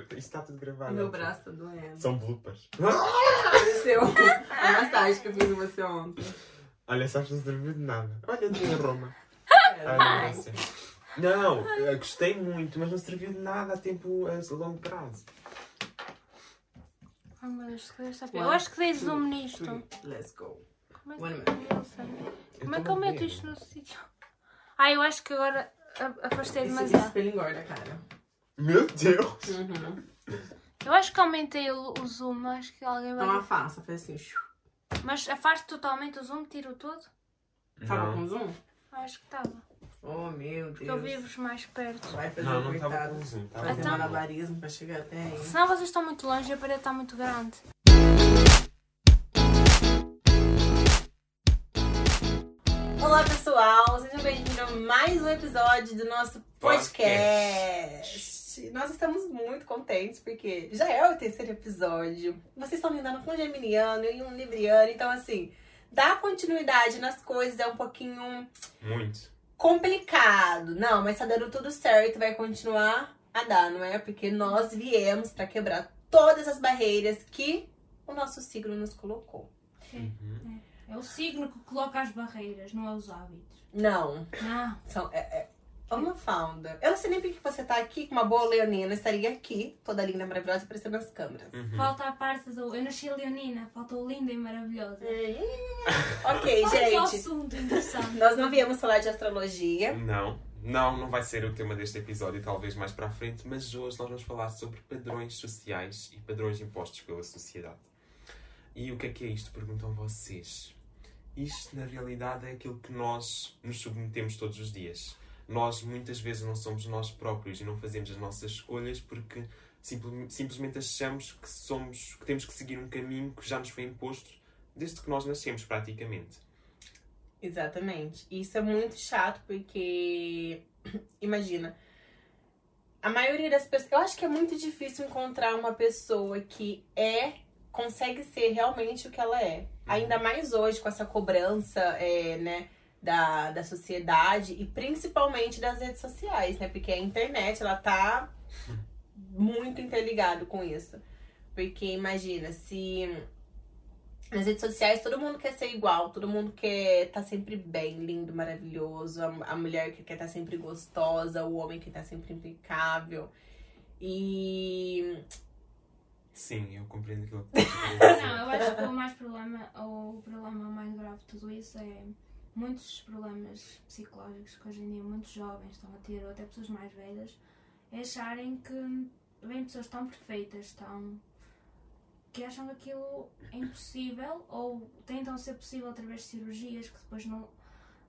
Isto está tudo gravado. Meu braço tá doendo. São bloopers. Pareceu a massagem que eu fiz em você ontem. Olha, sabes, não serviu de nada. Olha, de Roma. É, Ai, não, sei. não, eu gostei muito, mas não serviu de nada a tempo a longo prazo. Ai meu Deus, que está One, Eu acho que dei zoom nisto. Let's go. Como é que, One eu não sei. Como é que eu meto isto no sítio? Ah, eu acho que agora a- afastei demasiado. espelho engorda, cara. Meu Deus! Uhum. Eu acho que aumentei o, o zoom, acho que alguém vai. Então afasta, faz assim. Mas afasto totalmente o zoom, tiro tudo? Tava Não. com zoom? Acho que estava. Oh, meu Porque eu Deus. vivo mais perto. Vai fazer Não, um não estava coitado. com zoom. Tava Fazer Então- malabarismo pra chegar até aí. Senão vocês estão muito longe e a parede está muito grande. Olá, pessoal! Sejam bem-vindos a mais um episódio do nosso podcast. Nós estamos muito contentes porque já é o terceiro episódio. Vocês estão lidando com um geminiano e um libriano, então, assim, dar continuidade nas coisas é um pouquinho Muito. complicado. Não, mas tá dando tudo certo, vai continuar a dar, não é? Porque nós viemos pra quebrar todas as barreiras que o nosso signo nos colocou. Uhum. É o signo que coloca as barreiras, não é os hábitos. Não, Não. são, é, é uma founder. Eu não sei nem por que você tá aqui com uma boa leonina, estaria aqui, toda linda, maravilhosa, aparecendo nas câmeras. Uhum. Falta a parte do. Eu nasci leonina, faltou linda e maravilhosa. ok, Olha só o gente. assunto interessante. Nós não viemos falar de astrologia. Não, não, não vai ser o tema deste episódio, talvez mais para a frente, mas hoje nós vamos falar sobre padrões sociais e padrões impostos pela sociedade. E o que é que é isto? Perguntam vocês. Isto, na realidade, é aquilo que nós nos submetemos todos os dias. Nós, muitas vezes, não somos nós próprios e não fazemos as nossas escolhas porque simple- simplesmente achamos que, somos, que temos que seguir um caminho que já nos foi imposto desde que nós nascemos, praticamente. Exatamente. E Isso é muito chato porque, imagina, a maioria das pessoas. Eu acho que é muito difícil encontrar uma pessoa que é, consegue ser realmente o que ela é. Ainda mais hoje com essa cobrança, é, né? Da, da sociedade e principalmente das redes sociais, né? Porque a internet, ela tá muito interligado com isso. Porque imagina, se nas redes sociais todo mundo quer ser igual, todo mundo quer estar sempre bem, lindo, maravilhoso. A, a mulher que quer estar sempre gostosa, o homem que tá sempre impecável. E. Sim, eu compreendo que dizer. Não, eu acho que o mais problema, o problema mais grave de tudo isso é muitos problemas psicológicos que hoje em dia muitos jovens estão a ter, ou até pessoas mais velhas, é acharem que vêm pessoas tão perfeitas, tão. que acham que aquilo é impossível, ou tentam ser possível através de cirurgias que depois não,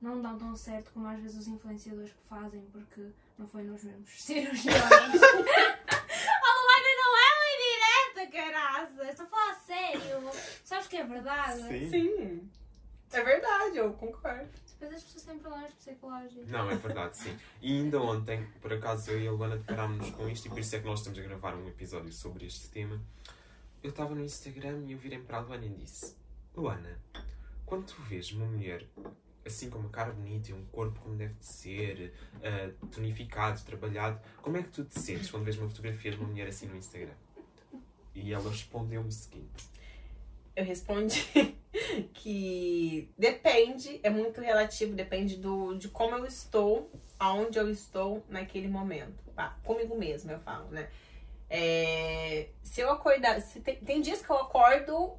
não dão tão certo como às vezes os influenciadores que fazem, porque não foi nos mesmos cirurgiões. A Luana não é uma indireta, caraças! Estou a falar a sério! Sabes que é verdade? Sim. Sim. É verdade, eu concordo. Depois as pessoas têm problemas psicológicos. Não, é verdade, sim. E ainda ontem, por acaso, eu e a Luana deparámos-nos com isto e por isso é que nós estamos a gravar um episódio sobre este tema. Eu estava no Instagram e eu virei para a Luana e disse: Luana, quando tu vês uma mulher assim com uma cara bonita e um corpo como deve de ser, ah, tonificado, trabalhado, como é que tu te sentes quando vês uma fotografia de uma mulher assim no Instagram? E ela respondeu-me o seguinte: Eu respondi que depende, é muito relativo, depende do, de como eu estou, aonde eu estou naquele momento. Pá, comigo mesma, eu falo, né? É, se eu acordar. Se tem, tem dias que eu acordo,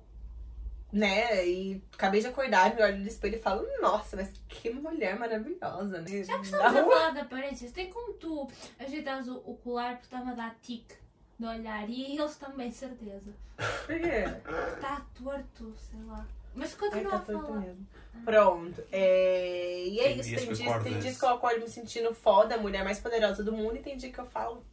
né? E acabei de acordar, me olho no espelho e falo, nossa, mas que mulher maravilhosa, né? Já que estamos a falar de aparências, tem como tu ajeitares o, o colar porque está-me a dar tique de olhar e eles também, certeza. Por quê? Está torto, sei lá. Mas Ai, continua tá a torto falar. mesmo. Pronto. É... E é Tem isso. dias Tem que dias, tem dias que eu acordo me sentindo foda, a mulher mais poderosa do mundo, e tem dia que eu falo,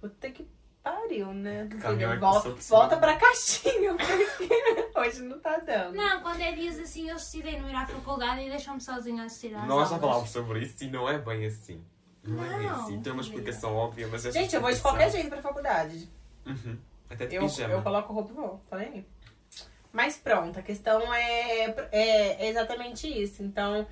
puta que pariu, né? Filha, volta, volta pra caixinha, porque hoje não tá dando. Não, quando é dias assim, eles decidem não ir à faculdade e deixam-me sozinha a assistir às Nós já falámos sobre isso e não é bem assim. Não, é bem Não, assim. Tem uma querida. explicação óbvia, mas essa Gente, eu vou de qualquer jeito pra faculdade. Uhum. Até de Eu, pijama. eu coloco roupa e vou, falei aí. Mas pronto, a questão é, é, é exatamente isso. Então,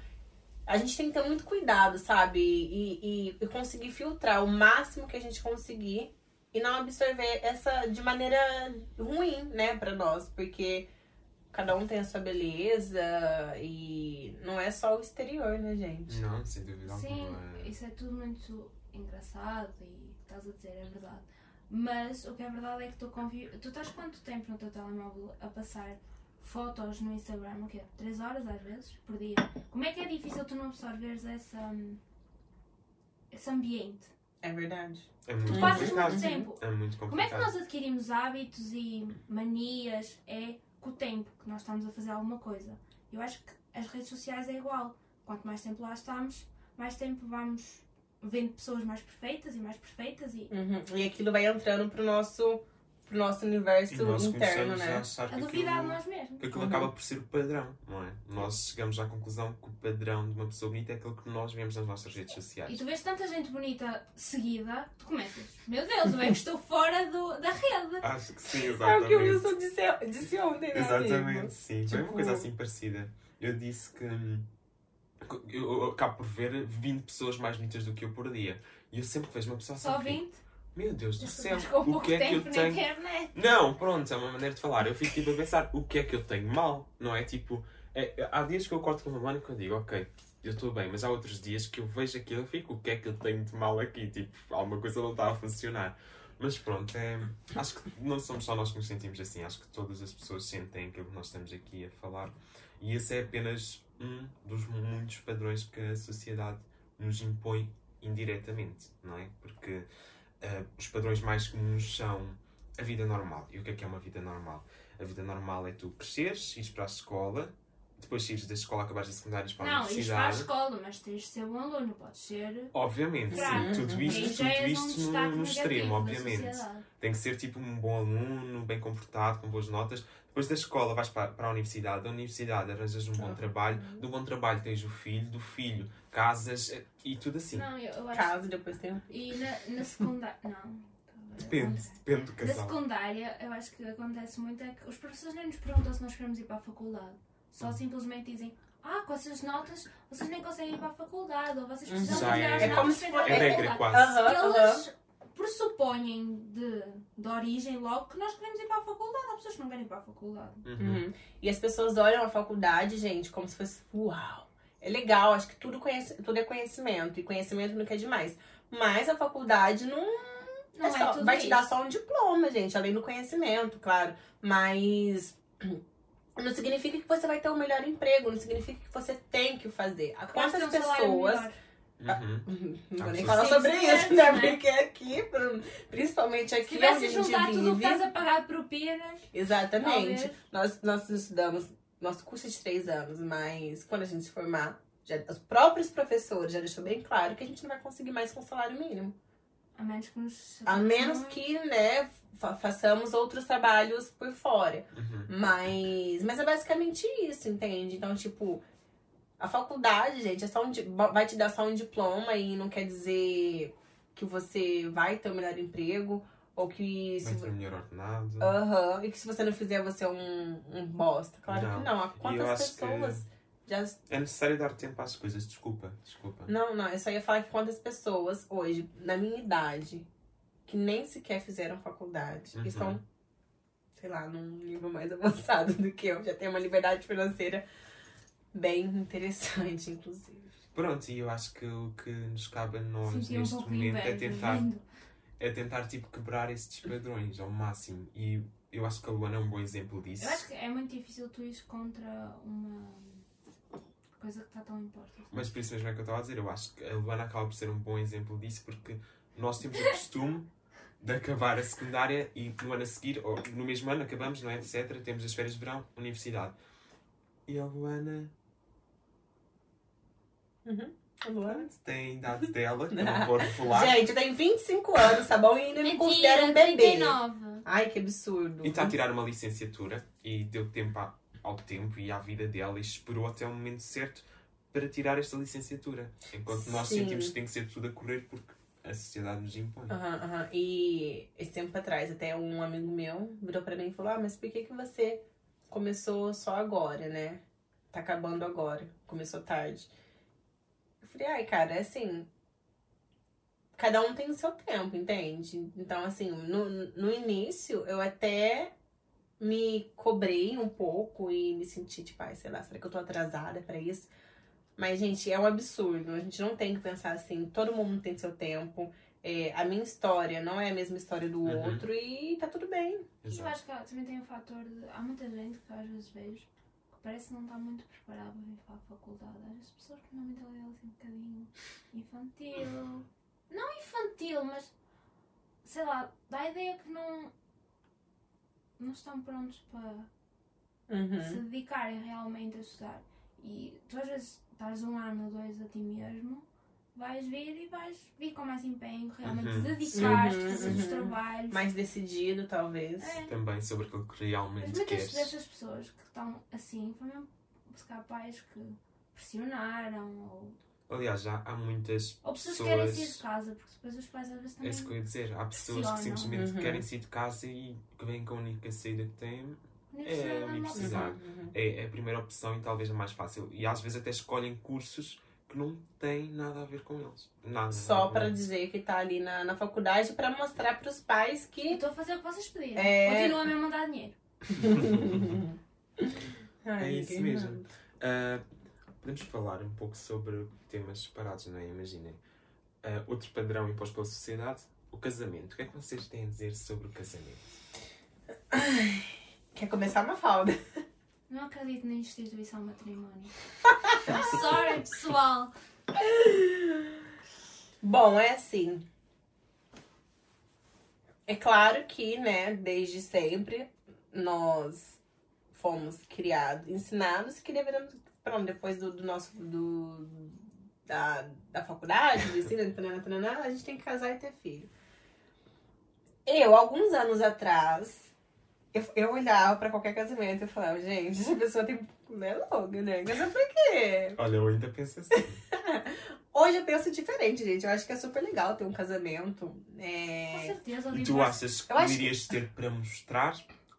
a gente tem que ter muito cuidado, sabe? E, e- e conseguir filtrar o máximo que a gente conseguir e não absorver essa de maneira ruim, né, pra nós, porque cada um tem a sua beleza e não é só o exterior, né, gente? Não, sem dúvida Sim, alguma. isso é tudo muito engraçado e o que estás a dizer é verdade. Mas o que é verdade é que tu convi... Tu estás quanto tempo no teu telemóvel a passar fotos no Instagram? O quê? 3 horas às vezes por dia? Como é que é difícil tu não absorveres essa, esse ambiente? É verdade. É muito Tu passas complicado. muito tempo. É muito Como é que complicado. nós adquirimos hábitos e manias? É com o tempo que nós estamos a fazer alguma coisa. Eu acho que as redes sociais é igual. Quanto mais tempo lá estamos, mais tempo vamos vendo pessoas mais perfeitas e mais perfeitas e Uhum. E aquilo vai entrando pro nosso, pro nosso universo E nós interno, né? a achar a que duvidar de aquilo, nós mesmos. que aquilo Uhum. acaba por ser o padrão, não é? Nós chegamos à conclusão que o padrão de uma pessoa bonita é aquilo que nós vemos nas nossas redes E sociais. tu vês tanta gente bonita seguida, tu começas, meu Deus, eu é que estou fora do, da rede. Acho que sim, É o exatamente. que o Wilson disse, disse ontem, né, amigo? Exatamente, sim. Foi uma Tipo- coisa assim parecida. Eu disse que hum, eu, acabo por ver 20 pessoas mais bonitas do que eu por dia. E eu sempre vejo uma pessoa assim. Só fico, 20, Meu Deus do céu, o que é que eu tenho? internet. Não, pronto, é uma maneira de falar. Eu fico tipo a pensar o que é que eu tenho mal, não é? Tipo, é- há dias que eu corto com uma mão e que eu digo, ok, eu estou bem, mas há outros dias que eu vejo aquilo e fico, o que é que eu tenho de mal aqui? Tipo, alguma coisa não está a funcionar. Mas pronto, é, acho que não somos só nós que nos sentimos assim, acho que todas as pessoas sentem aquilo que nós estamos aqui a falar. E esse é apenas um dos muitos padrões que a sociedade nos impõe indiretamente, não é? Porque eh, os padrões mais comuns são a vida normal. E o que é que é uma vida normal? A vida normal é tu cresceres, ires para a escola, depois saíres da escola, acabares a secundária, ires para a Não, ires para a universidade. escola, mas tens de ser bom aluno, podes ser. Obviamente, sim. Tudo isto, tudo um isto no, destaque no negativo extremo, obviamente. Tem que ser tipo um bom aluno, bem comportado, com boas notas. Depois da escola vais para, para a universidade, da universidade arranjas um bom Ah. trabalho, do bom trabalho tens o filho, do filho casas eh, e tudo assim. Não, eu, eu acho. Caso depois tem um E na, na secundária. Não. Depende, depende do Na casal. secundária, eu acho que acontece muito é que os professores nem nos perguntam se nós queremos ir para a faculdade. Só simplesmente dizem, ah, com essas notas vocês nem conseguem ir para a faculdade, ou vocês precisam Já melhorar é- as é notas como se para ir fosse- para a É regra faculdade." quase. Aham, aham. Eles pressupõem de, de origem logo que nós queremos ir para a faculdade. Há pessoas que não querem ir para a faculdade. Uhum. Uhum. E as pessoas olham a faculdade, gente, como se fosse uau. É legal, acho que tudo, conhece, tudo é conhecimento. E conhecimento nunca é demais. Mas a faculdade não, Não é é, só- tudo vai te dar isso. só um diploma, gente, além do conhecimento, claro. Mas não significa que você vai ter o melhor emprego, não significa que você tem que fazer. Quantas um pessoas. Uhum. Não vou Há nem falar sobre isso, né? né? Porque aqui, pro- principalmente Se aqui tivesse onde a gente juntar tudo o vive. estás a pagar de propinas, Exatamente. Talvez. Nós, nós estudamos, nosso curso é de três anos, mas quando a gente se formar, já, os próprios professores já deixou bem claro que a gente não vai conseguir mais com salário mínimo. a menos que. A menos que, né, fa- façamos outros trabalhos por fora. Uhum. Mas, mas é basicamente isso, entende? Então, tipo, a faculdade, gente, é só um, vai te dar só um diploma e não quer dizer que você vai ter o melhor emprego ou que se Vai melhor ordenado. Aham, e que se você não fizer, você é um, um bosta. Claro Não. que não. Há quantas pessoas já. É necessário dar tempo às coisas, desculpa, desculpa. Não, não, eu só ia falar que quantas pessoas hoje, na minha idade, que nem sequer fizeram faculdade, Uhum. estão, sei lá, num nível mais avançado do que eu, já tem uma liberdade financeira bem interessante, inclusive. Pronto, e eu acho que o que nos cabe a nós um neste de momento é tentar, é tentar tipo, quebrar esses padrões ao máximo. E eu acho que a Luana é um bom exemplo disso. Eu acho que é muito difícil tu ires contra uma coisa que está tão imposta. Mas por isso mesmo é que eu estava a dizer, eu acho que a Luana acaba por ser um bom exemplo disso porque nós temos o costume de acabar a secundária e no ano a seguir, ou no mesmo ano acabamos, não é? Etc. Temos as férias de verão, universidade. E a Luana Luana? tem a idade dela, que eu não vou falar. Gente, eu tenho 25 anos, tá bom? E ainda me Mentira, considero um bebê. 39. Ai, que absurdo. E está a tirar uma licenciatura e deu tempo a- ao tempo e à vida dela e esperou até o momento certo para tirar esta licenciatura. Enquanto nós Sim. sentimos que tem que ser tudo a correr porque a sociedade nos impõe. Aham, aham. E esse tempo atrás, até um amigo meu virou pra mim e falou: Ah, mas por que, que você começou só agora, né? Tá acabando agora. Começou tarde. Falei, ai, cara, é assim. cada um tem o seu tempo, entende? Então, assim, no, no início eu até me cobrei um pouco e me senti, tipo, ai, sei lá, será que eu tô atrasada pra isso? Mas, gente, é um absurdo. A gente não tem que pensar assim, todo mundo tem seu tempo. É, a minha história não é a mesma história do Uhum. outro e tá tudo bem. E eu Exato. acho que também tem o fator de. Há muita gente que às vezes vejo parece que não está muito preparada para vir para a faculdade. Às vezes pessoas com uma mentalidade assim um bocadinho infantil. Não infantil, mas sei lá, dá a ideia que não. não estão prontos para Uhum. se dedicarem realmente a estudar. E tu às vezes estás um ano ou dois a ti mesmo, vais vir e vais vir com mais empenho, realmente Uhum. dedicar-te, Uhum, fazer os uhum. trabalhos. Mais decidido, talvez. É. Também sobre aquilo que Mas realmente muitas queres. dessas pessoas que estão assim foram mesmo calhar pais que pressionaram ou, Aliás, já há muitas ou pessoas pessoas. que querem sair de casa, porque depois os pais às vezes É também. isso que eu ia dizer. Há pessoas que simplesmente Uhum. querem sair de casa e que vêm com a única saída que têm. É, é universidade. opção. Uhum. É, é a primeira opção e talvez a mais fácil. E às vezes até escolhem cursos que não têm nada a ver com eles. Nada. Só pra dizer que tá ali na, na faculdade pra mostrar pros pais Eu que. estou a fazer o que vocês pediram. É. Continua a mandar dinheiro. Ai, É isso mesmo. Ah, podemos falar um pouco sobre temas separados, não é? Imaginem. Ah, outro padrão imposto pela sociedade, o casamento. O que é que vocês têm a dizer sobre o casamento? Quer começar uma falda? Não acredito na instituição matrimónio. Sorry, pessoal. Bom, é assim. É claro que, né, desde sempre, nós fomos criados, ensinados que devemos, pronto, depois do, do nosso, do, da, da faculdade, do ensino, tanana, a gente tem que casar e ter filho. Eu, alguns anos atrás, eu, eu olhava pra qualquer casamento e falava, gente, essa pessoa tem... É louca, né? Casar pra quê? Olha, eu ainda penso assim. Hoje eu penso diferente, gente. Eu acho que é super legal ter um casamento. Com É... certeza, o E tu achas que Eu irias ter para mostrar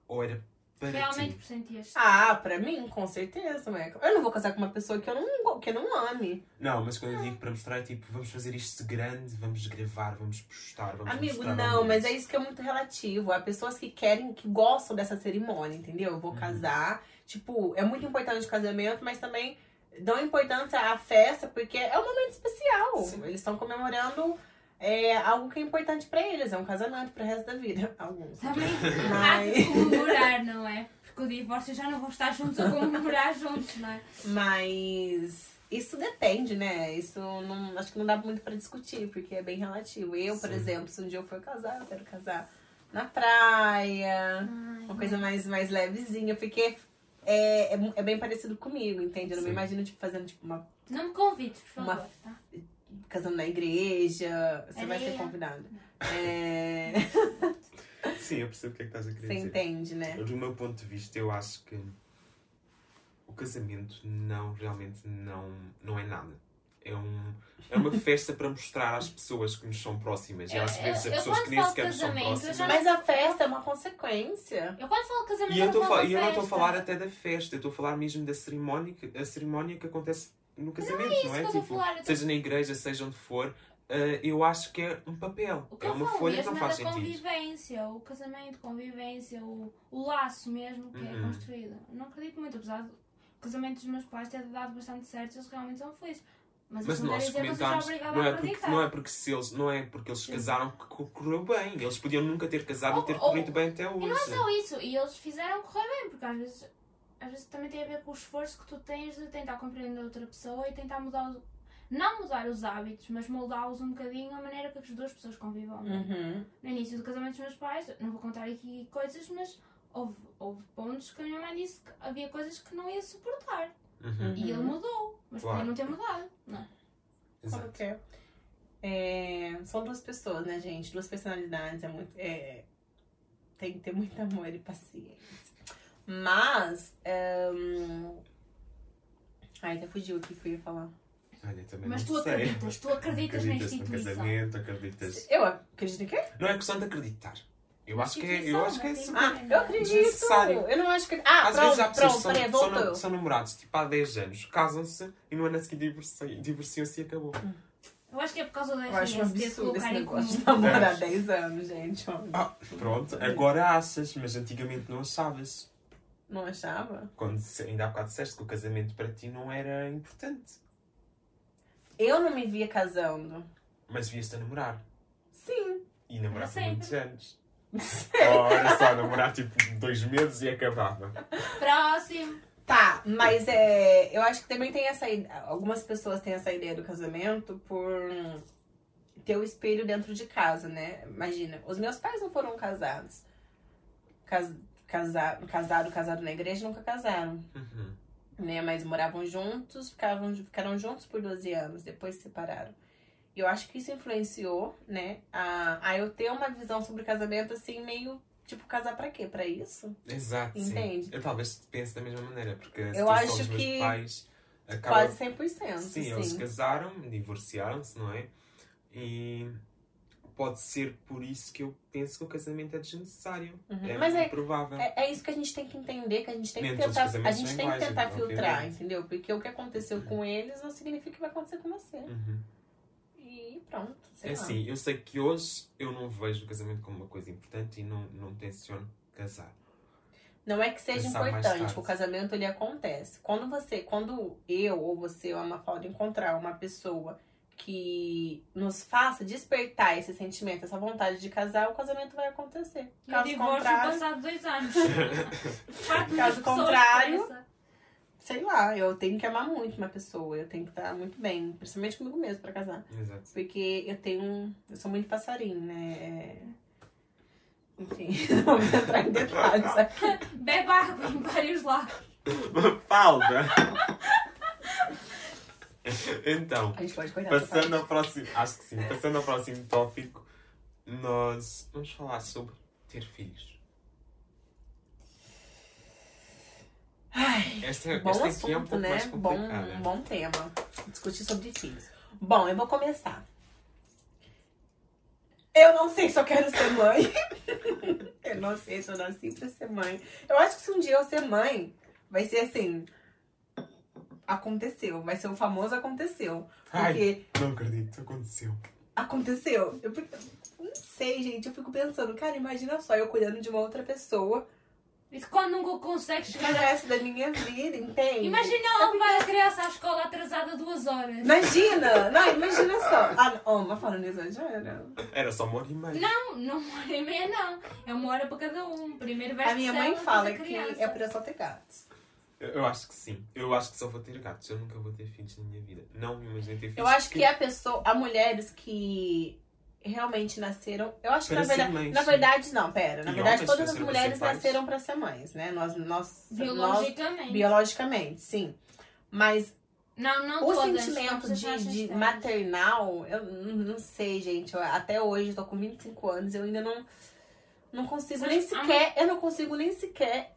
ou era para realmente ti? sentias. Ah, pra mim, com certeza, Meca. Eu não vou casar com uma pessoa que eu não, que eu não ame. Não, mas quando eu digo para mostrar é tipo, vamos fazer isto grande, vamos gravar, vamos postar, vamos Amigo, mostrar não, mas é isso que é muito relativo. Há pessoas que querem, que gostam dessa cerimônia, entendeu? Eu vou Uhum. casar. Tipo, é muito importante o casamento, mas também dão importância à festa, porque é um momento especial. Sim. Eles estão comemorando é, algo que é importante pra eles. É um casamento pro resto da vida. Alguns. Também Mas- há que comemorar, não é? Porque o divórcio já não vão estar juntos a comemorar juntos, não é? Mas isso depende, né? Isso não, acho que não dá muito pra discutir, porque é bem relativo. Eu, por Sim. exemplo, se um dia eu for casar, eu quero casar na praia, Ai, uma coisa mais, mais levezinha, porque é, é, é bem parecido comigo, entende? Eu não me Sim. imagino, tipo, fazendo tipo, uma Não me convides, por Uma- favor. Tá? Casando na igreja. Você vai ser convidado. É, Sim, eu percebo o que é que estás a querer você dizer. entende, né? Do meu ponto de vista, eu acho que o casamento não, realmente não, não é nada. É, um, é uma festa para mostrar às pessoas que nos são próximas. E às Eu- vezes eu- eu pessoas que nem sequer nos são eu próximas. já- Mas a festa é uma consequência. Eu quando falo casamento, E eu, não estou a falo falar- e eu não estou a falar até da festa, eu estou a falar mesmo da cerimónia que, a cerimónia que acontece no casamento, isso não é? que eu estou a Tipo, falar, eu seja na igreja, seja onde for, eh, eu acho que é um papel. O que É eu uma falo folha que não é faz da sentido. convivência, o casamento, convivência, o, o laço mesmo que é Uhum. construído. Eu não acredito muito, apesar do casamento dos meus pais ter dado bastante certo, eles realmente são felizes. Mas, Mas não nós eu comentámos, não a é, porque, não, é porque se eles, não é porque eles Sim. casaram que co- correu bem. Eles podiam nunca ter casado Ou- e ter corrido bem até hoje. E não é só isso, e eles fizeram correr bem, porque às vezes, às vezes também tem a ver com o esforço que tu tens de tentar compreender outra pessoa e tentar mudar, os- não mudar os hábitos, mas moldá-los um bocadinho a maneira que as duas pessoas convivam. não é? Uhum. No início do casamento dos meus pais, não vou contar aqui coisas, mas houve, houve pontos que a minha mãe disse que havia coisas que não ia suportar. Uhum. E ele mudou, mas Claro. podia não ter mudado. Não. é? Exato. Ok. É, são duas pessoas, né, gente? Duas personalidades. É muito, é, tem que ter muito amor e paciência. Mas. hum, Ai, até fugiu o que eu ia falar. Olha, também Mas não tu sei. acreditas, tu acreditas na Acreditas no instituição. casamento, acreditas. Eu acredito em quê? Não é questão de acreditar. Eu acho que é, eu acho que é super. Ah, eu acredito. Eu não acho que. Ah, Às pronto, vezes há pessoas pronto, que são, peraí, são, são namorados tipo há 10 anos, casam-se e no ano a seguir divorci- divorciam-se e acabou. Eu acho que é por causa da um RS ter de absurdo esse colocar em negócio de comum. namorar É. 10 anos, gente. Ah, pronto, agora achas, mas antigamente não achavas. Não achava? Quando ainda há bocado disseste que o casamento para ti não era importante. Eu não me via casando. Mas vias-te a namorar. Sim. E namorar por muitos anos. Ora só, namorar tipo dois meses e acabava. Próximo. Tá, mas é, eu acho que também tem essa ideia. Algumas pessoas têm essa ideia do casamento por ter o espelho dentro de casa, né? Imagina, os meus pais não foram casados. Cas, casa, casado, casado na igreja, nunca casaram. Uhum. né? Mas moravam juntos, ficavam, ficaram juntos por 12 anos, depois se separaram. E eu acho que isso influenciou, né? A, a eu ter uma visão sobre casamento assim, meio tipo, casar pra quê? Pra isso? Exato, Entende? sim. Eu talvez pense da mesma maneira, porque se Eu acho são os meus que pais, acaba... Quase 100%. Sim, Sim, eles casaram, divorciaram-se, não é? E pode ser por isso que eu penso que o casamento é desnecessário. Uhum. É Mas muito é- provável. É, é isso que a gente tem que entender, que a gente tem que Nem todos os tentar, a gente tem que tentar obviamente. filtrar, entendeu? Porque o que aconteceu com eles não significa que vai acontecer com você. Uhum. E pronto, É lá. assim, eu sei que hoje eu não vejo o casamento como uma coisa importante e não, não tenciono casar. Não é que seja Pensar importante, o casamento ele acontece. Quando você, quando eu ou você ou a Mafalda encontrar uma pessoa que nos faça despertar esse sentimento, essa vontade de casar, o casamento vai acontecer. E o Caso divórcio contrário, passado dois anos. Caso contrário, sei lá, eu tenho que amar muito uma pessoa, eu tenho que estar muito bem, principalmente comigo mesmo pra casar. Exato. Porque eu tenho. Eu sou muito passarinho, né? É... Enfim, não vamos entrar em detalhes aqui. Bebe água em vários lados. Falda! então, passando ao próximo. Acho que sim, passando ao próximo tópico, nós vamos falar sobre ter filhos. Ai, Esta, bom esta aqui é um assunto, pouco né? mais Bom, complicada. bom tema. Discutir sobre filhos. Bom, eu vou começar. Eu não sei se eu quero ser mãe. eu não sei se eu nasci pra ser mãe. Eu acho que se um dia eu ser mãe, vai ser assim. Aconteceu. Vai ser o famoso aconteceu. Ai, Porque não acredito, aconteceu. aconteceu. Eu não sei, gente. Eu fico pensando, cara, imagina só eu cuidando de uma outra pessoa E quando nunca consegue o chegar. resto da minha vida, entende? Imagina ela levar a criança à escola atrasada duas horas. Imagina! Não, imagina só. Ah, não. oh, mas falando nisso, exagera. Era só uma hora e meia. Não, não uma hora e meia, não. É uma hora para cada um. Primeiro vai A minha mãe fala que é pra só ter gatos. Eu, acho que sim. Eu acho que só vou ter gatos. Eu nunca vou ter filhos na minha vida. Não me imaginei ter filhos. Eu acho que a pessoa, há mulheres que realmente nasceram. Eu acho que Para na ser verdade. mães, na sim. verdade, não, pera. Na verdade, todas as para mulheres nasceram pra ser mães, né? Nós, nós, nós Biologicamente. biologicamente, sim. Mas Não, não o todas. sentimento de, de maternal, eu não sei, gente. Eu- até hoje, eu tô com 25 anos, eu ainda não, não consigo Mas nem a sequer. Eu não consigo nem sequer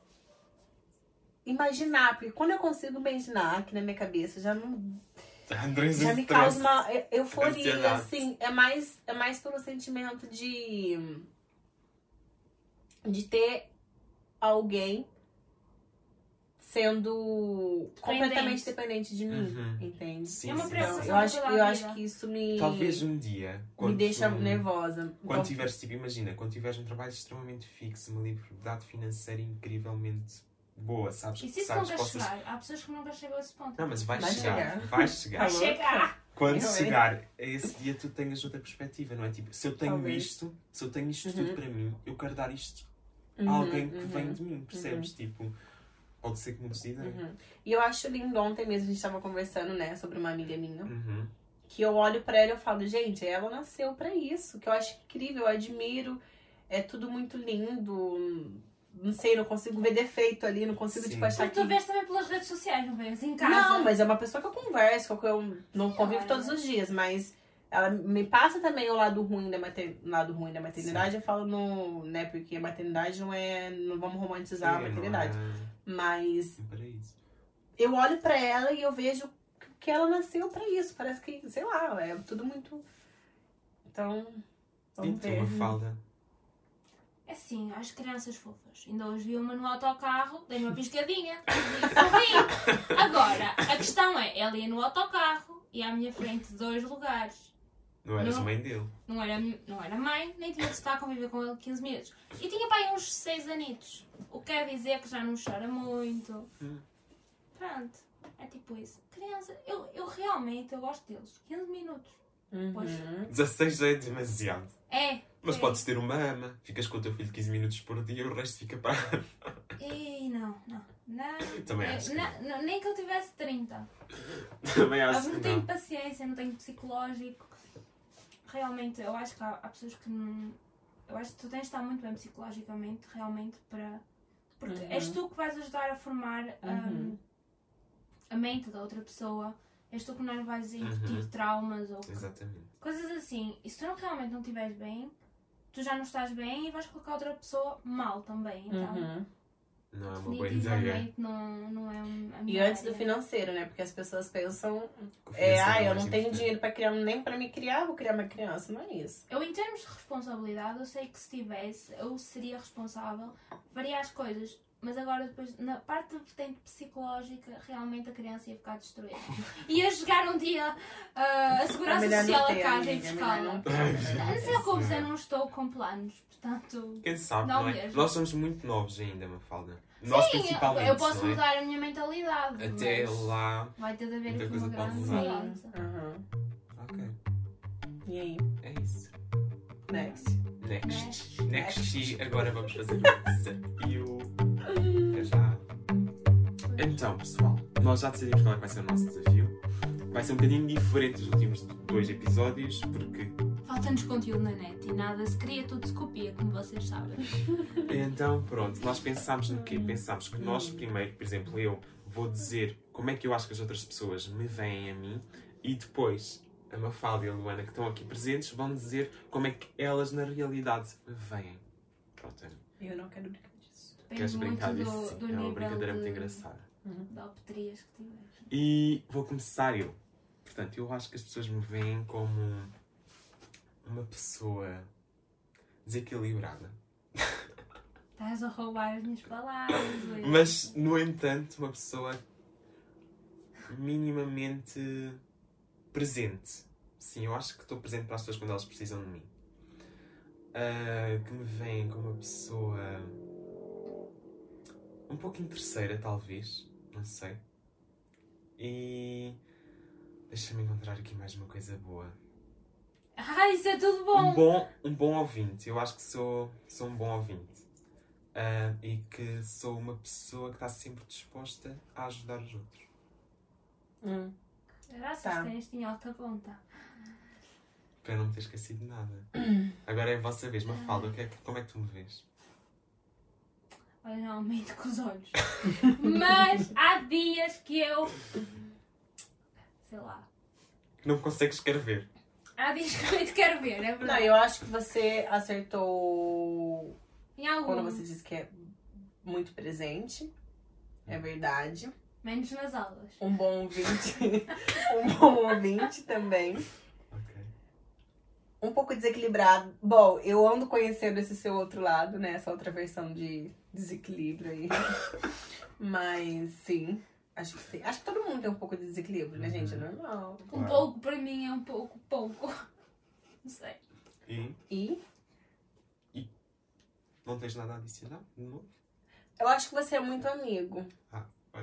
imaginar. Porque quando eu consigo imaginar aqui na minha cabeça, já não. Já me causa uma eu- euforia, Ansiedade. assim. É mais, é mais pelo sentimento de. de ter alguém sendo completamente dependente de mim, Uhum. entende? Sim, É uma sim. Eu acho, eu acho que isso me, Talvez um dia. me deixa tu- nervosa. Quando Então, tiveres, tipo, imagina, quando tiveres um trabalho extremamente fixo, uma liberdade financeira incrivelmente boa, sabes? E que se isso sabes, nunca possas- chegar? Há pessoas que nunca chegam a esse ponto. Não, mas vais Vai chegar. chegar. Vais chegar. Vai chegar! Quando chegar a esse dia, tu tenhas outra perspectiva, não é? Tipo, se eu tenho Talvez. isto, se eu tenho isto Uhum. tudo para mim, eu quero dar isto uhum, a alguém que uhum, vem de mim, percebes? Tipo, pode ser que mudes de ideia. uhum. E eu acho lindo, ontem mesmo a gente tava conversando, né, sobre uma amiga minha. Uhum. que eu olho pra ela e eu falo, gente, ela nasceu pra isso, que eu acho incrível, eu admiro, é tudo muito lindo. Não sei, não consigo ver defeito ali, não consigo Sim. tipo achar Porque que tu vês também pelas redes sociais, não vês? Em casa. Não, mas é uma pessoa que eu converso, que eu não Sim, convivo olha. todos os dias, mas ela me passa também o lado ruim da mater... lado ruim da maternidade, eu falo no, né, porque a maternidade não é, não vamos romantizar a Sim, maternidade, Não mas é eu olho pra ela e eu vejo que ela nasceu pra isso. Parece que, sei lá, é tudo muito. Então, vamos Então, ver. uma falda. É assim, as crianças fofas. Ainda hoje vi uma no autocarro, dei uma piscadinha. "Fofinho." Agora, a questão é, ela ia no autocarro e à minha frente dois lugares. Não eras Não. mãe dele. Não era, não era mãe, nem tinha de estar a conviver com ele 15 minutos. E tinha pai uns 6 anitos. O que quer dizer que já não chora muito. Hum. Pronto, é tipo isso. Criança, eu, eu realmente eu gosto deles. 15 minutos. Pois. Uhum. 16 já é demasiado. É. Mas é. podes ter uma ama, ficas com o teu filho 15 minutos por dia e o resto fica para. Ih, não, não. não. Também É, acho que não, não, Nem que eu tivesse 30. Também Eu acho não que tenho não. paciência, não tenho psicológico. Realmente, eu acho que há, há pessoas que não. Eu acho que tu tens de estar muito bem psicologicamente, realmente, para. Porque Uhum. és tu que vais ajudar a formar um, Uhum. a mente da outra pessoa. És tu que não vais incutir Uhum. traumas ou Exatamente. coisas assim. E se tu não, realmente não estiveres bem, tu já não estás bem e vais colocar outra pessoa mal também. Então, Uhum. Não é uma boa ideia. não, não é um, E antes do financeiro, né? Porque as pessoas pensam, é, ah, eu mais não tenho dinheiro pra criar, nem pra me criar, vou criar uma criança. Não é isso. Eu, em termos de responsabilidade, eu sei que se tivesse, eu seria responsável, faria as coisas. Mas agora, depois, na parte da vertente psicológica, realmente a criança ia ficar destruída. Ia chegar um dia ah, a Segurança É não Social a casa e buscá-la. não sei como dizer, não estou com planos. Portanto, Quem sabe, Não não, é? mesmo. Nós somos muito novos ainda, Mafalda. Nós sim, principalmente. eu posso não é? mudar a minha mentalidade. Até lá. Vai ter de haver muita aqui coisa pode grande mudar. mudança. Uhum. Ok. E aí? É isso. Next. Next. Next. E agora vamos fazer um desafio. Então, pessoal, nós já decidimos qual é que vai ser o nosso desafio. Vai ser um bocadinho diferente dos últimos dois episódios, porque Falta-nos conteúdo na net e nada se cria, tudo se copia, como vocês sabem. Então, pronto, nós pensámos no quê? Pensámos que nós, primeiro, por exemplo, eu vou dizer como é que eu acho que as outras pessoas me veem a mim e depois a Mafalda e a Luana, que estão aqui presentes, vão dizer como é que elas na realidade me veem. Pronto, Ana, Eu não quero brincar disso. Queres muito brincar do, disso? do Sim, é uma brincadeira de, muito engraçada. De opterias que tiveres. E vou começar eu. Portanto, eu acho que as pessoas me veem como uma pessoa desequilibrada. Estás a roubar as minhas palavras. Mas, no entanto, uma pessoa minimamente presente. Sim, eu acho que estou presente para as pessoas quando elas precisam de mim. Ah, que me veem como uma pessoa um pouco interesseira, talvez. Não sei. E deixa-me encontrar aqui mais uma coisa boa. Ah, isso é tudo bom! Um bom, um bom ouvinte. Eu acho que sou, sou um bom ouvinte. Ah, e que sou uma pessoa que está sempre disposta a ajudar os outros. Hum. Graças Tá. a Deus tinha alta ponta. Para não me ter esquecido de nada. Agora é a vossa vez. Mafalda, o que é como é que tu me vês? Olha, normalmente com os olhos. Mas há dias que eu. Sei lá. Que não consegues escrever. Há dias que eu te quero ver, é Não, verdade. eu acho que você acertou Em algum. quando você disse que é muito presente. É verdade. Menos nas aulas. Um bom ouvinte. um bom ouvinte também. Um pouco desequilibrado. Bom, eu ando conhecendo esse seu outro lado, né? Essa outra versão de desequilíbrio aí. Mas sim. Acho que sim. Acho que todo mundo tem um pouco de desequilíbrio, né, gente? É normal. Um Claro. pouco para mim é um pouco pouco. Não sei. E E não tens nada a adicionar? de novo? eu acho que você é muito amigo.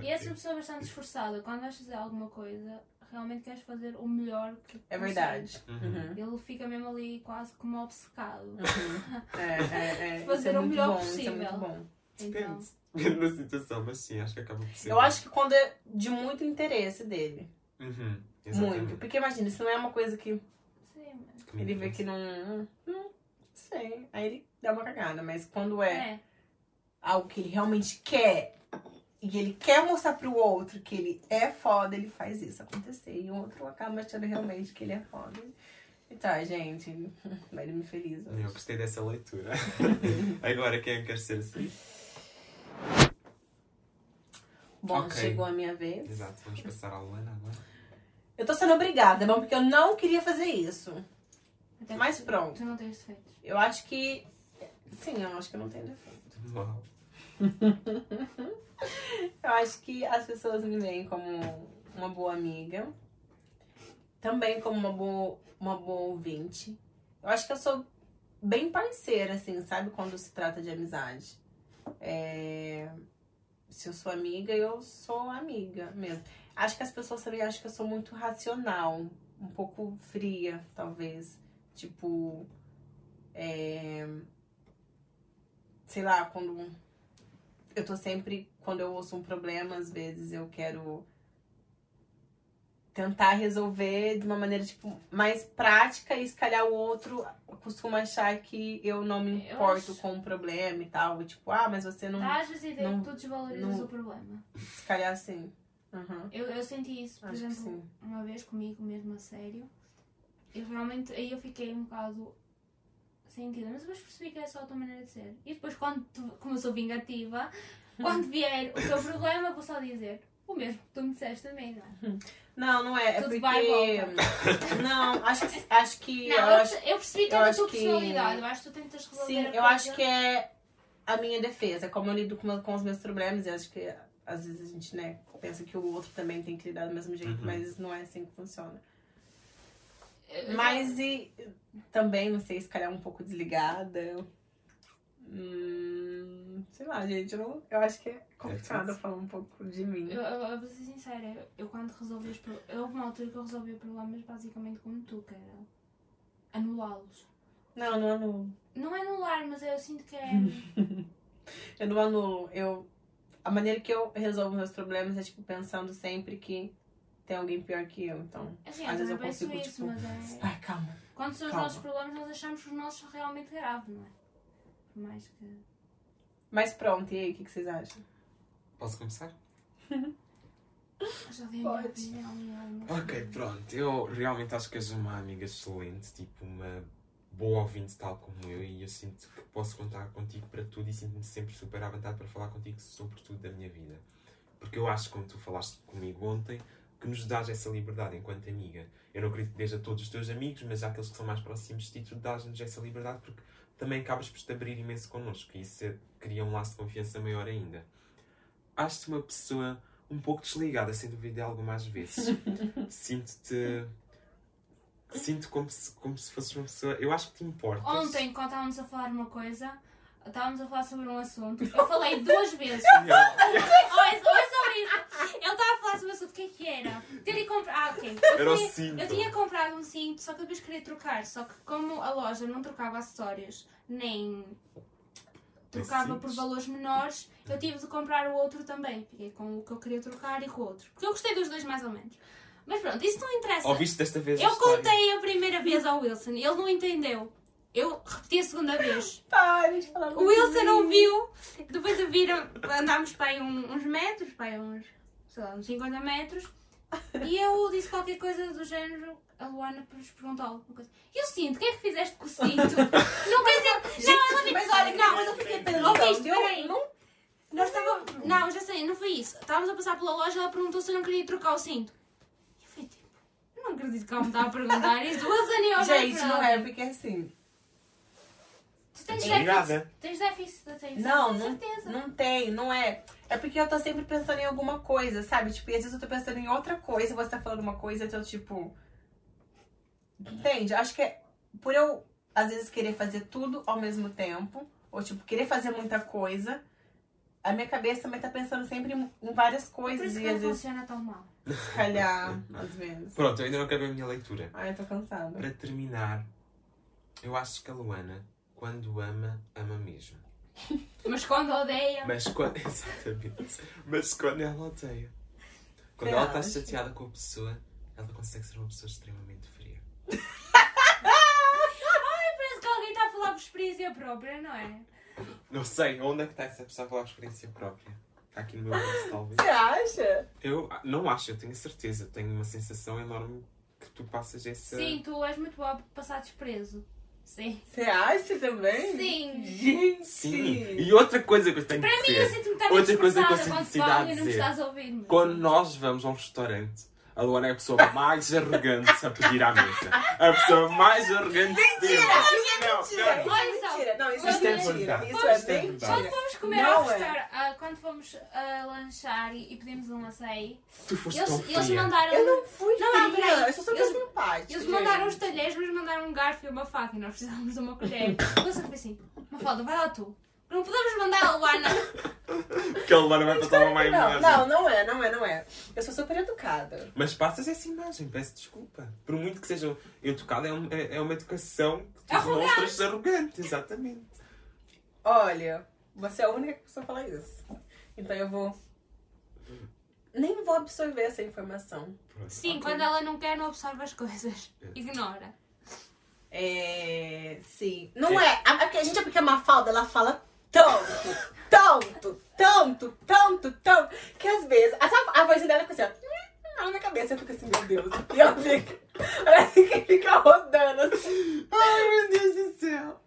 E és uma pessoa bastante esforçada. Quando vais fazer alguma coisa, realmente queres fazer o melhor que É verdade. Uhum. Uhum. Ele fica mesmo ali quase como obcecado. Uhum. É, é, é. Fazer isso é o muito melhor bom, Isso é possível. muito bom. Então, Depende. Da situação, mas sim, acho que acaba por ser. Eu acho que quando é de muito interesse dele. Uhum. Muito. Porque imagina, se não é uma coisa que sim, mas- ele vê que não. Hum, não sei. Aí ele dá uma cagada. Mas quando é, é. algo que ele realmente quer e ele quer mostrar pro outro que ele é foda, ele faz isso acontecer. E o outro acaba achando realmente que ele é foda. E tá, gente. Vai me feliz hoje. Eu gostei dessa leitura. Agora, quem é que quer ser assim? Bom, Ok. chegou a minha vez. Exato, vamos passar à Luana agora. Eu tô sendo obrigada, bom, porque eu não queria fazer isso. Até Mas pronto. Tu não tens defeitos. Eu acho que. Sim, eu acho que eu não tenho defeito. Uau. Eu acho que as pessoas me veem como uma boa amiga. também como uma boa, uma boa ouvinte. Eu acho que eu sou bem parceira, assim, sabe? Quando se trata de amizade. É, Se eu sou amiga, eu sou amiga mesmo. Acho que as pessoas também acham que eu sou muito racional, um pouco fria, talvez. Tipo, é, sei lá, quando eu tô sempre, quando eu ouço um problema, às vezes eu quero tentar resolver de uma maneira, tipo, mais prática e se calhar o outro costuma achar que eu não me importo com o problema e tal. E, tipo, ah, mas você não. Dá às vezes ideia não- que tu desvalorizas não- o problema. Se calhar assim. Uhum. Eu, eu senti isso, por Acho exemplo, sim. uma vez comigo mesmo a sério. Eu realmente, aí eu fiquei um bocado sentida, mas depois percebi que é só a tua maneira de ser. E depois, quando tu, como eu sou vingativa, quando vier o teu problema, vou só dizer o mesmo que tu me disseste também, não é? Não, não é. É Tudo porque. vai e Não, acho que. Acho que Não, eu eu, acho, eu percebi que eu é acho tua que- personalidade. Eu acho que tu tentas resolver sim, a eu coisa. acho que é a minha defesa. Como eu lido com, com os meus problemas, e acho que às vezes a gente, né, pensa que o outro também tem que lidar do mesmo jeito, Uhum. mas não é assim que funciona. Mas e também, não sei, se calhar um pouco desligada. Hum, sei lá, gente, eu, não, eu acho que é complicado tenso. falar um pouco de mim. Eu, eu, eu vou ser sincera, eu, eu quando resolvi os problemas. Houve uma altura que eu resolvi problemas basicamente como tu, que era anulá-los. Não, não anulo. Não é anular, mas eu sinto que é. Eu não anulo. Eu, a maneira que eu resolvo meus problemas é, tipo, pensando sempre que tem alguém pior que eu. Então, Assim, às eu vezes eu consigo, isso, tipo, mas é. ai, calma. Quando são os calma. nossos problemas, nós achamos que os nossos são realmente graves, não é? Por mais que. Mas pronto, e aí, o que, que vocês acham? Posso começar? Eu já dei a minha Pode. algumas Ok, pronto. Eu realmente acho que és uma amiga excelente, tipo uma boa ouvinte tal como eu e eu sinto que posso contar contigo para tudo e sinto-me sempre super à vontade para falar contigo sobre tudo da minha vida. Porque eu acho, como tu falaste comigo ontem, que nos dás essa liberdade enquanto amiga. Eu não acredito que dês a todos os teus amigos, mas àqueles que são mais próximos de ti, tu dás-nos essa liberdade porque também acabas por te abrir imenso connosco e isso é- cria um laço de confiança maior ainda. Acho-te uma pessoa um pouco desligada, sem dúvida, algumas vezes. Sinto-te. Sinto como se, como se fosses uma pessoa. Eu acho que te importas. Ontem, quando estávamos a falar uma coisa, estávamos a falar sobre um assunto, eu falei duas vezes. Yeah. Isto. Ele estava a falar sobre o assunto, o que é que era? Ter ido comprar. Ah, ok. Eu, Era o fui- cinto. eu tinha comprado um cinto, só que depois queria trocar. Só que como a loja não trocava acessórios, nem trocava por valores menores, eu tive de comprar o outro também. Fiquei com o que eu queria trocar e com o outro. Porque eu gostei dos dois mais ou menos. Mas pronto, isso não interessa. Ouviste desta vez Eu contei a primeira vez ao Wilson, ele não entendeu. Eu repeti a segunda vez. Para de falar O Wilson ouviu, depois a vir, andámos para aí uns metros, para aí uns, sei lá, uns 50 metros, e eu disse qualquer coisa do género, a Luana depois perguntou alguma coisa. E eu sinto, o que é que fizeste com o cinto? não quer dizer, não, ela Mas olha, não, mas eu fiquei pensando. Ouviste, eu peraí. não nós estávamos, não, já sei, não foi isso. Estávamos a passar pela loja, ela perguntou se eu não queria trocar o cinto. E eu fui tipo, eu não acredito que ela me estava a perguntar isto. O e eu olhar Gente, não é, porque assim. Tu tens déficit, tens déficit de atenção, Não, com não, certeza. não tem, não é. É porque eu tô sempre pensando em alguma coisa, sabe? Tipo, e às vezes eu tô pensando em outra coisa, você tá falando uma coisa, então, tipo. Entende? Acho que é por eu, às vezes, querer fazer tudo ao mesmo tempo, ou, tipo, querer fazer muita coisa, a minha cabeça também tá pensando sempre em, várias Por coisas, isso e que às não vezes, funciona tão mal. se calhar, às vezes. Pronto, eu ainda não acabei a minha leitura. Ai, eu tô cansada. Para terminar, eu acho que a Luana, quando ama, ama mesmo. Mas quando odeia. Mas quando. Exatamente. Mas quando ela odeia. Quando ela está chateada com a pessoa, ela consegue ser uma pessoa extremamente fria. Parece que alguém está a falar por experiência própria, não é? Não sei, onde é que está essa pessoa a falar por experiência própria? Está aqui no meu bolso, talvez. Você acha? Eu ah, não acho, eu tenho certeza. Tenho uma sensação enorme que tu passas essa. Sim, tu és muito boa por passar desprezo. Sim. Você acha também? Sim. Gente! Sim. E outra coisa que eu tenho Para que mim, eu dizer. sinto-me tão Outra coisa que eu sinto quando necessidade de não me dizer. estás a ouvir. mas- Quando nós vamos a um restaurante, a Luana é a pessoa mais arrogante a pedir à mesa. A pessoa mais arrogante de sempre. Não, mentira. não. Isso Olha é só, mentira. Não, isso é é mentira. Isso é Isto é mentira. verdade. Fomos comer Não ao é. restaurante. ah, quando fomos a lanchar e, e pedimos um açaí, Tu foste eles, tão eles fria. mandaram. Eu não fui Não, não, fria. peraí. Eu sou super Eles- simpática. Eles mandaram os talheres, mas mandaram um garfo e uma faca e nós precisávamos de uma colher. Eu só falei assim: Mafalda, vai lá tu. Não podemos mandar a Luana. Porque a Luana vai passar uma má imagem. não, não é, não é, não é. Eu sou super educada. Mas passas essa imagem, peço desculpa. Por muito que seja educada, é, um- é- é uma educação que tu Arrogante. demonstras arrogante, exatamente. Olha, você é a única pessoa a falar isso. Então eu vou. Nem vou absorver essa informação. Pronto, Sim, ok. quando ela não quer, não absorve as coisas. Ignora. É. Sim. Não é. A, a, a gente é porque a Mafalda ela fala tanto, tanto, tanto, tanto, tanto, que às vezes. A, a voz dela fica assim, ó. Na minha cabeça eu fico assim, meu Deus. E ela fica. Parece que fica rodando assim. Ai, meu Deus do céu.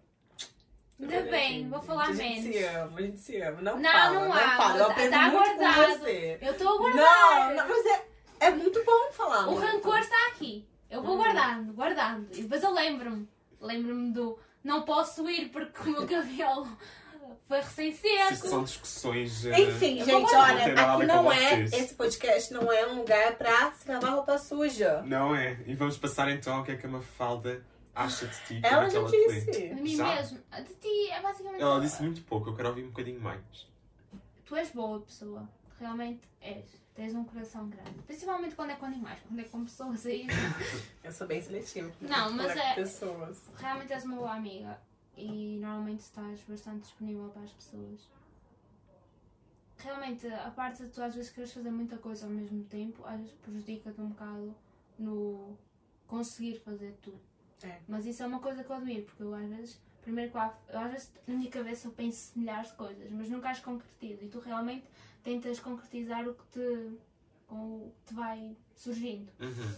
Ainda bem, vou falar a gente menos. se ama, a gente se ama. Não, Não, fala, não não há. fala. Eu Tá- aprendo tá muito guardado. com você. Eu estou a guardar. Não, não, mas é, é muito bom falar. O muito. rancor está aqui. Eu vou Uhum. guardando, guardando. E depois eu lembro-me. Lembro-me do não posso ir porque o meu cabelo foi Isto recém-seco. são discussões. eh, Enfim, Eu gente, olha, aqui não é. vocês. Esse podcast não é um lugar pra se lavar roupa suja. Não é? E vamos passar então ao que é que a Mafalda acha de ti. Ela é já disse. A mim Já? mesmo. De ti é basicamente. Ela disse muito pouco, eu quero ouvir um bocadinho mais. Tu és boa pessoa. Realmente és. Tens um coração grande. Principalmente quando é com animais. Quando é com pessoas aí. Eu sou bem seletiva. Não, mas é- pessoas. Realmente és uma boa amiga. E normalmente estás bastante disponível para as pessoas. Realmente, a parte de tu às vezes queres fazer muita coisa ao mesmo tempo, às vezes prejudica-te um bocado no conseguir fazer tudo. É. Mas isso é uma coisa que eu admiro, porque eu às vezes, primeiro que eu, às vezes na minha cabeça eu penso milhares de coisas, mas nunca as concretizo. E tu realmente tentas concretizar o que te, o que te vai surgindo. Uhum.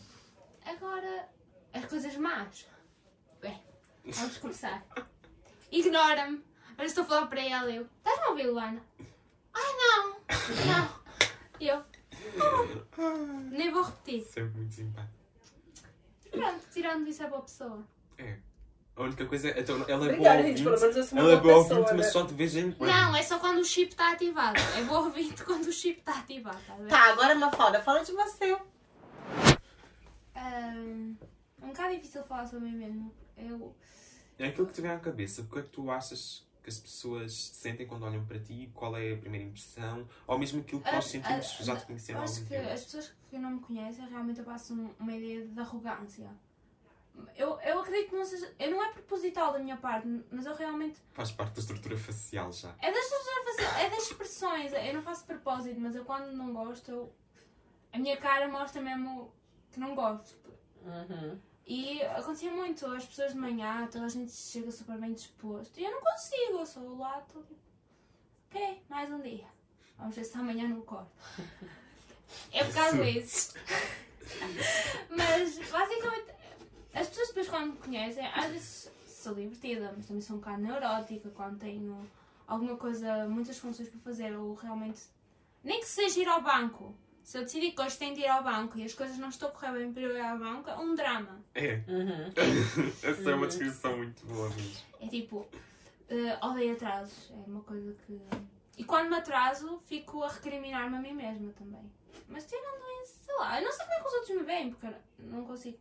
Agora, as coisas más. Bem, vamos começar. Ignora-me. Agora estou a falar para ela eu. Estás-me a ouvir, Luana? Ai não! Não! Eu. "Oh, nem vou repetir. Sempre muito simpático. Pronto, tirando isso é boa pessoa. É. A única coisa é. Então, ela é Obrigada, boa gente. Pelo ouvinte. menos eu sou uma Ela é boa boa pessoa. ouvinte, mas né? só de vez em quando. Não, é só quando o chip está ativado. É boa ouvinte quando o chip está ativado, tá a ver? Tá, agora Mafalda, fala de você. Ahm, um bocado difícil falar sobre mim mesmo. Eu. É aquilo que te vem à cabeça. O que é que tu achas que as pessoas sentem quando olham para ti? Qual é a primeira impressão? Ou mesmo aquilo que nós Ah, sentimos ah, já te conhecendo há acho algum que tempo? as pessoas que não me conhecem realmente eu passo um- uma ideia de arrogância. Eu, eu acredito que não seja. Eu não é proposital da minha parte, mas eu realmente. Faz parte da estrutura facial já. É das, estruturas faci- é das expressões. Eu não faço propósito, mas eu quando não gosto, eu, a minha cara mostra mesmo que não gosto. Uhum. E acontecia muito, as pessoas de manhã, toda a gente chega super bem disposto. E eu não consigo, eu sou lá, estou tipo, ok, mais um dia. Vamos ver se amanhã não corto. É por causa disso. Mas basicamente, as pessoas depois quando me conhecem, às vezes sou divertida, mas também sou um bocado neurótica quando tenho alguma coisa, muitas funções para fazer, ou realmente. Nem que seja ir ao banco. Se eu decidir que hoje tenho de ir ao banco e as coisas não estão a correr bem para eu ir ao banco, é um drama. É. Uhum. Essa é uma descrição muito boa mesmo. É tipo, eh, odeio atrasos. É uma coisa que. E quando me atraso, fico a recriminar-me a mim mesma também. Mas tirando isso, sei lá, eu não sei como é que os outros me veem, porque eu não consigo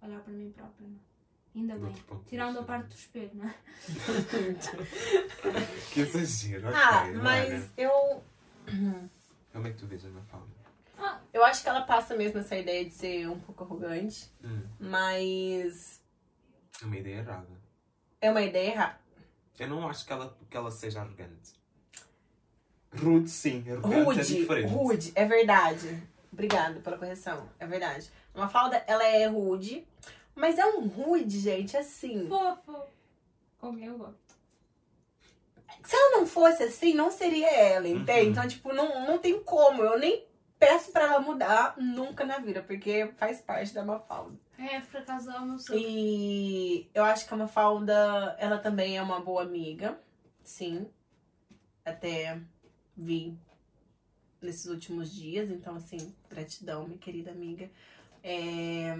olhar para mim própria. Não. Ainda bem. Tirando a vista, parte do espelho, não é? Que exagero, ok. Ah, Luana. mas eu. Como é que tu vês a Mafalda? Eu acho que ela passa mesmo essa ideia de ser um pouco arrogante, Hum, mas é uma ideia errada. é uma ideia errada. Eu não acho que ela, que ela seja arrogante. Rude, sim. Arrogante é Rude, diferente. rude, é verdade. Obrigada pela correção, é verdade. Uma falda, ela é rude, mas é um rude, gente, assim. Fofo. Com quem eu gosto. Se ela não fosse assim, não seria ela, entende? Uhum. Então, tipo, não, não tem como. Eu nem peço pra ela mudar nunca na vida, porque faz parte da Mafalda. É, é uma pessoa. E eu acho que a Mafalda, ela também é uma boa amiga, sim. Até vi nesses últimos dias, então assim, gratidão, minha querida amiga. É,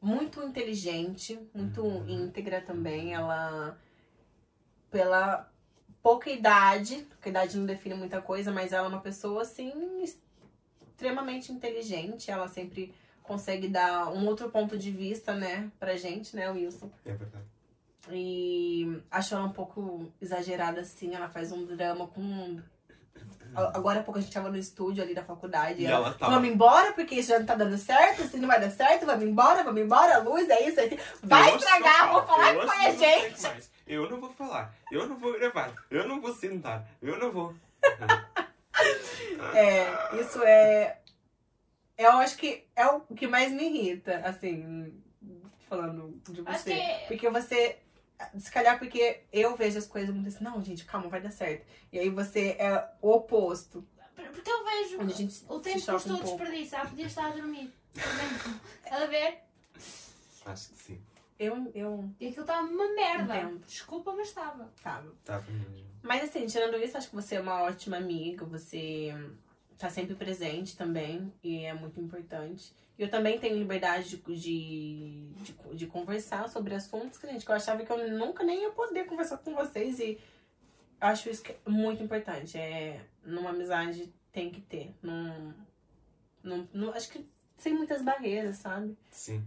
muito inteligente, muito Uhum. íntegra também. Ela, pela pouca idade, porque a idade não define muita coisa, mas ela é uma pessoa assim extremamente inteligente. Ela sempre consegue dar um outro ponto de vista, né, pra gente, né, Wilson? É verdade. E acho ela um pouco exagerada, assim. Ela faz um drama com. Agora há pouco a gente tava no estúdio ali da faculdade. E ela, ela tava. Vamos embora, porque isso já não tá dando certo. Se não vai dar certo, vamos embora, vamos embora. A luz é isso. É isso. Vai Eu estragar, vou falar que foi a gente. Eu não vou falar, eu não vou gravar, eu não vou sentar, eu não vou. É, isso é. Eu acho que é o que mais me irrita, assim, falando de você. que Porque você. Se calhar porque eu vejo as coisas muito assim, não, gente, calma, vai dar certo. E aí você é o oposto. Porque eu vejo Onde a gente o tempo que estou um podia estar a dormir. Por exemplo. Estás a ver? Acho que sim. Eu, eu E aquilo estava uma merda. Entendo. Desculpa, mas estava. tava. Estava mesmo. Mas assim, tirando isso, acho que você é uma ótima amiga, você tá sempre presente também, e é muito importante. E eu também tenho liberdade de, de, de, de conversar sobre assuntos que, gente, que eu achava que eu nunca nem ia poder conversar com vocês, e acho isso que é muito importante. É, numa amizade tem que ter. Num, num, num- acho que sem muitas barreiras, sabe? Sim.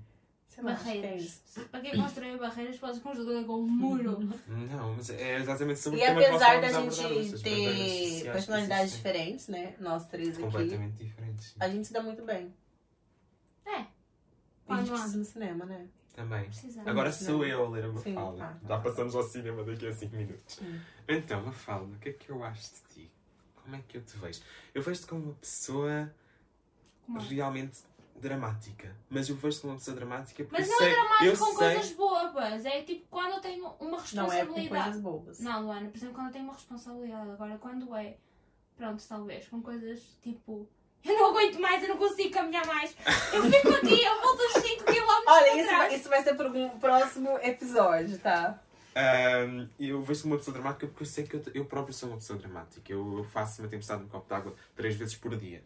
Sei é Barreiras. Para quem constrói barreiras, podes construir com um muro. Não, mas é exatamente sobre E apesar da gente ter personalidades existem. diferentes, né? Nós três aqui. Completamente diferentes. A gente se dá muito bem. É. A gente precisa no cinema, né? Também. Precisamos. Agora sou eu a ler a Mafalda. tá. Já passamos ao cinema daqui a 5 minutos. Hum. Então, Mafalda, o que é que eu acho de ti? Como é que eu te vejo? Eu vejo-te como uma pessoa Como é? realmente dramática. Mas eu vejo-te como uma pessoa dramática porque Mas eu não é sei, dramático eu com sei... coisas bobas. É tipo quando eu tenho uma Não é com responsabilidade. coisas bobas. Não, Luana, por exemplo, quando eu tenho uma responsabilidade. Agora, quando é, pronto, talvez, com coisas tipo, eu não aguento mais, eu não consigo caminhar mais. Eu fico aqui, eu volto os 5 km Olha, para isso, trás. vai- isso vai ser por um próximo episódio, tá? Ahm, eu vejo como uma pessoa dramática porque eu sei que eu, eu próprio sou uma pessoa dramática. Eu, eu faço uma tempestade no copo de água três vezes por dia.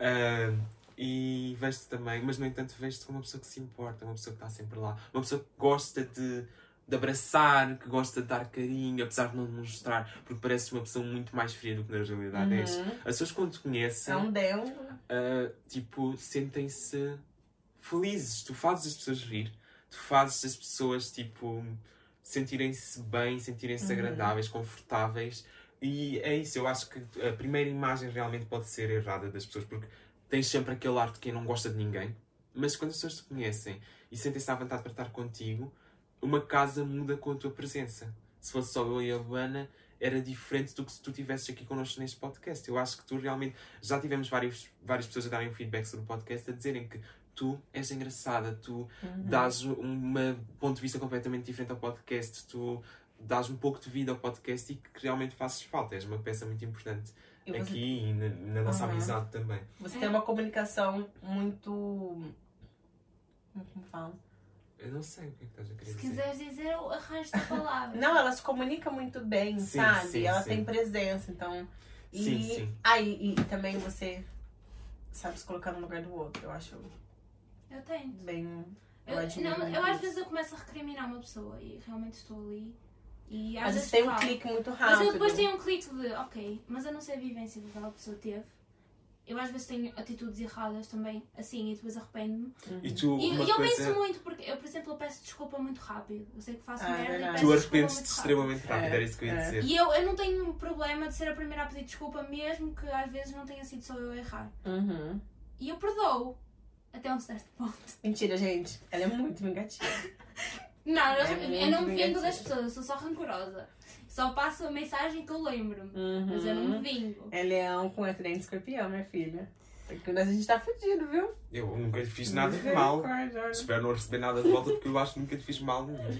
Ahm, e vejo-te também, mas no entanto vejo-te como uma pessoa que se importa, uma pessoa que está sempre lá, uma pessoa que gosta de, de abraçar, que gosta de dar carinho, apesar de não mostrar, porque pareces uma pessoa muito mais fria do que na realidade és. Uhum. As pessoas quando te conhecem, É uh, tipo, sentem-se felizes. Tu fazes as pessoas rir, tu fazes as pessoas, tipo, sentirem-se bem, sentirem-se Uhum. agradáveis, confortáveis. E é isso, eu acho que a primeira imagem realmente pode ser errada das pessoas, porque tens sempre aquele ar de quem não gosta de ninguém. Mas quando as pessoas te conhecem e sentem-se à vontade para estar contigo, uma casa muda com a tua presença. Se fosse só eu e a Luana, era diferente do que se tu estivesses aqui connosco neste podcast. Eu acho que tu realmente. Já tivemos vários, várias pessoas a darem feedback sobre o podcast a dizerem que tu és engraçada, tu Uhum. dás um ponto de vista completamente diferente ao podcast, tu dás um pouco de vida ao podcast e que realmente fazes falta. És uma peça muito importante você, aqui e na, na nossa Uhum. amizade também. você tem uma comunicação muito. Como fala? Eu não sei o que é que estás a querer Se dizer. quiseres dizer, eu arranjo a palavra. Não, ela se comunica muito bem, Sim, sabe? sim, ela sim. tem presença, então. E, Sim, sim. Ah, e, e também você sabe se colocar no lugar do outro. Eu acho Eu tenho. bem. Eu, admiro não, eu às vezes eu começo a recriminar uma pessoa e realmente estou ali. E às Às vezes tem um falo. clique muito Mas rápido. eu depois tenho um clique de, ok, mas eu não sei a vivência que aquela pessoa teve. Eu às vezes tenho atitudes erradas também, assim, e depois arrependo-me. E tu, E, e eu coisa. penso muito, porque eu, por exemplo, eu peço desculpa muito rápido. Eu sei que faço Ah, é merda e verdade. peço Tu arrependes-te extremamente rápido, É, era isso que eu ia é. dizer. E eu, eu não tenho problema de ser a primeira a pedir desculpa, mesmo que às vezes não tenha sido só eu a errar. Uhum. E eu perdoo. Até um certo ponto. Mentira, gente. Ela é muito vingativa. Não, eu, É eu não me vingo das pessoas, eu sou só rancorosa. Só passo a mensagem que eu lembro-me. Uhum. Mas eu não me vingo. É leão com acidente escorpião, minha filha. Porque a gente tá fudido, viu? Eu nunca lhe fiz nada de mal. Espero não receber nada de volta porque eu acho que nunca te fiz mal nenhum.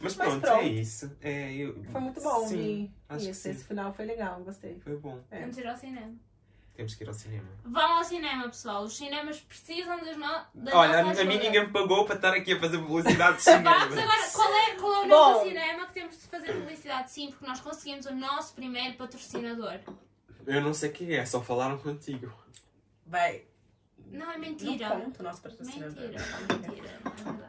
Mas Mas pronto, pronto. é isso. É, eu... Foi muito bom. Sim, e acho que sim. esse final foi legal, gostei. Foi bom. É. Vamos ir ao cinema. Temos que ir ao cinema. Vão ao cinema, pessoal. Os cinemas precisam das no... da Olha, nossa a, a mim ninguém me pagou para estar aqui a fazer publicidade de Vamos cinema. agora, qual é, qual é o nome do cinema que temos de fazer publicidade? Sim, porque nós conseguimos o nosso primeiro patrocinador. Eu não sei quem é, só falaram contigo. Vai. Não, é Não mentira. conta o nosso patrocinador. Mentira, mentira, não é verdade.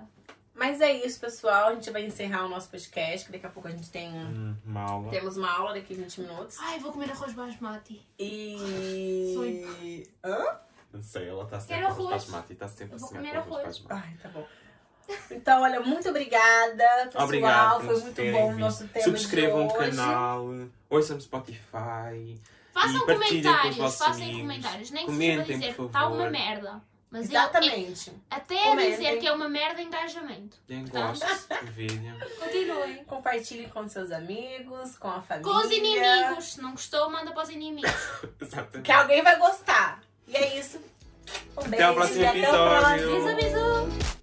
Mas é isso, pessoal. A gente vai encerrar o nosso podcast, que daqui a pouco a gente tem. Hum, uma aula. Temos uma aula daqui a 20 minutos. Ai, vou comer arroz basmati. E. Hã? Não sei, ela está sempre arroz. basmati, está sempre Eu vou sonhar comer com arroz arroz. basmati. Ai, tá bom. Então, olha, muito obrigada, pessoal. Obrigado Foi muito bom o nosso tema. Subscrevam o canal, ouçam no Spotify. Façam partilhem com os comentários, façam amigos. comentários. Nem que Comentem, seja dizer está uma merda. Mas eu- Exatamente. é- até a Comentem. dizer que é uma merda engajamento. Quem Tá. gosta do vídeo. Continuem. Compartilhe com seus amigos, com a família. Com os inimigos. Se não gostou, manda para os inimigos. Exatamente. Que alguém vai gostar. E é isso. Um Até o beijo próximo e até o episódio. próximo. Avisa, avisa,